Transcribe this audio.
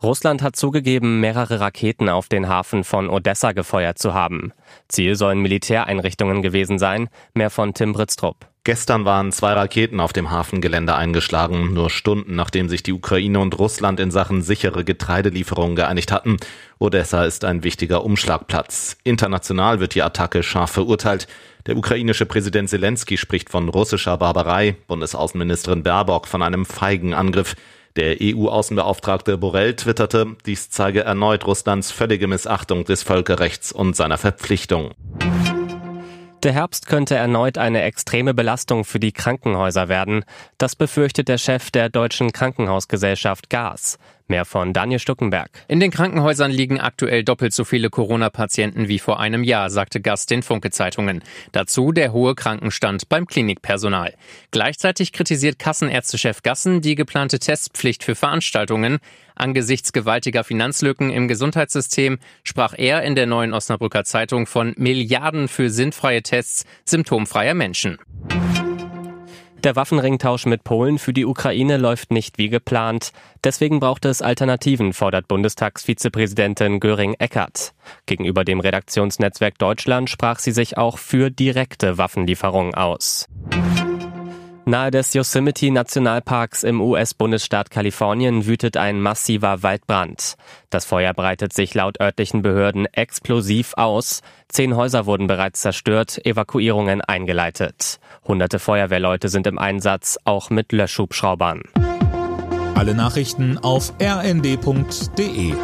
Russland hat zugegeben, mehrere Raketen auf den Hafen von Odessa gefeuert zu haben. Ziel sollen Militäreinrichtungen gewesen sein. Mehr von Tim Britztrup. Gestern waren zwei Raketen auf dem Hafengelände eingeschlagen, nur Stunden nachdem sich die Ukraine und Russland in Sachen sichere Getreidelieferungen geeinigt hatten. Odessa ist ein wichtiger Umschlagplatz. International wird die Attacke scharf verurteilt. Der ukrainische Präsident Zelensky spricht von russischer Barbarei, Bundesaußenministerin Baerbock von einem feigen Angriff. Der EU-Außenbeauftragte Borrell twitterte, dies zeige erneut Russlands völlige Missachtung des Völkerrechts und seiner Verpflichtung. Der Herbst könnte erneut eine extreme Belastung für die Krankenhäuser werden. Das befürchtet der Chef der Deutschen Krankenhausgesellschaft GAS. Mehr von Daniel Stuckenberg. In den Krankenhäusern liegen aktuell doppelt so viele Corona-Patienten wie vor einem Jahr, sagte Gast den Funke-Zeitungen. Dazu der hohe Krankenstand beim Klinikpersonal. Gleichzeitig kritisiert Kassenärztechef Gassen die geplante Testpflicht für Veranstaltungen. Angesichts gewaltiger Finanzlücken im Gesundheitssystem sprach er in der neuen Osnabrücker Zeitung von Milliarden für sinnfreie Tests symptomfreier Menschen. Der Waffenringtausch mit Polen für die Ukraine läuft nicht wie geplant. Deswegen braucht es Alternativen, fordert Bundestagsvizepräsidentin Göring-Eckardt. Gegenüber dem Redaktionsnetzwerk Deutschland sprach sie sich auch für direkte Waffenlieferungen aus. Nahe des Yosemite Nationalparks im US-Bundesstaat Kalifornien wütet ein massiver Waldbrand. Das Feuer breitet sich laut örtlichen Behörden explosiv aus. Zehn Häuser wurden bereits zerstört, Evakuierungen eingeleitet. Hunderte Feuerwehrleute sind im Einsatz, auch mit Löschhubschraubern. Alle Nachrichten auf rnd.de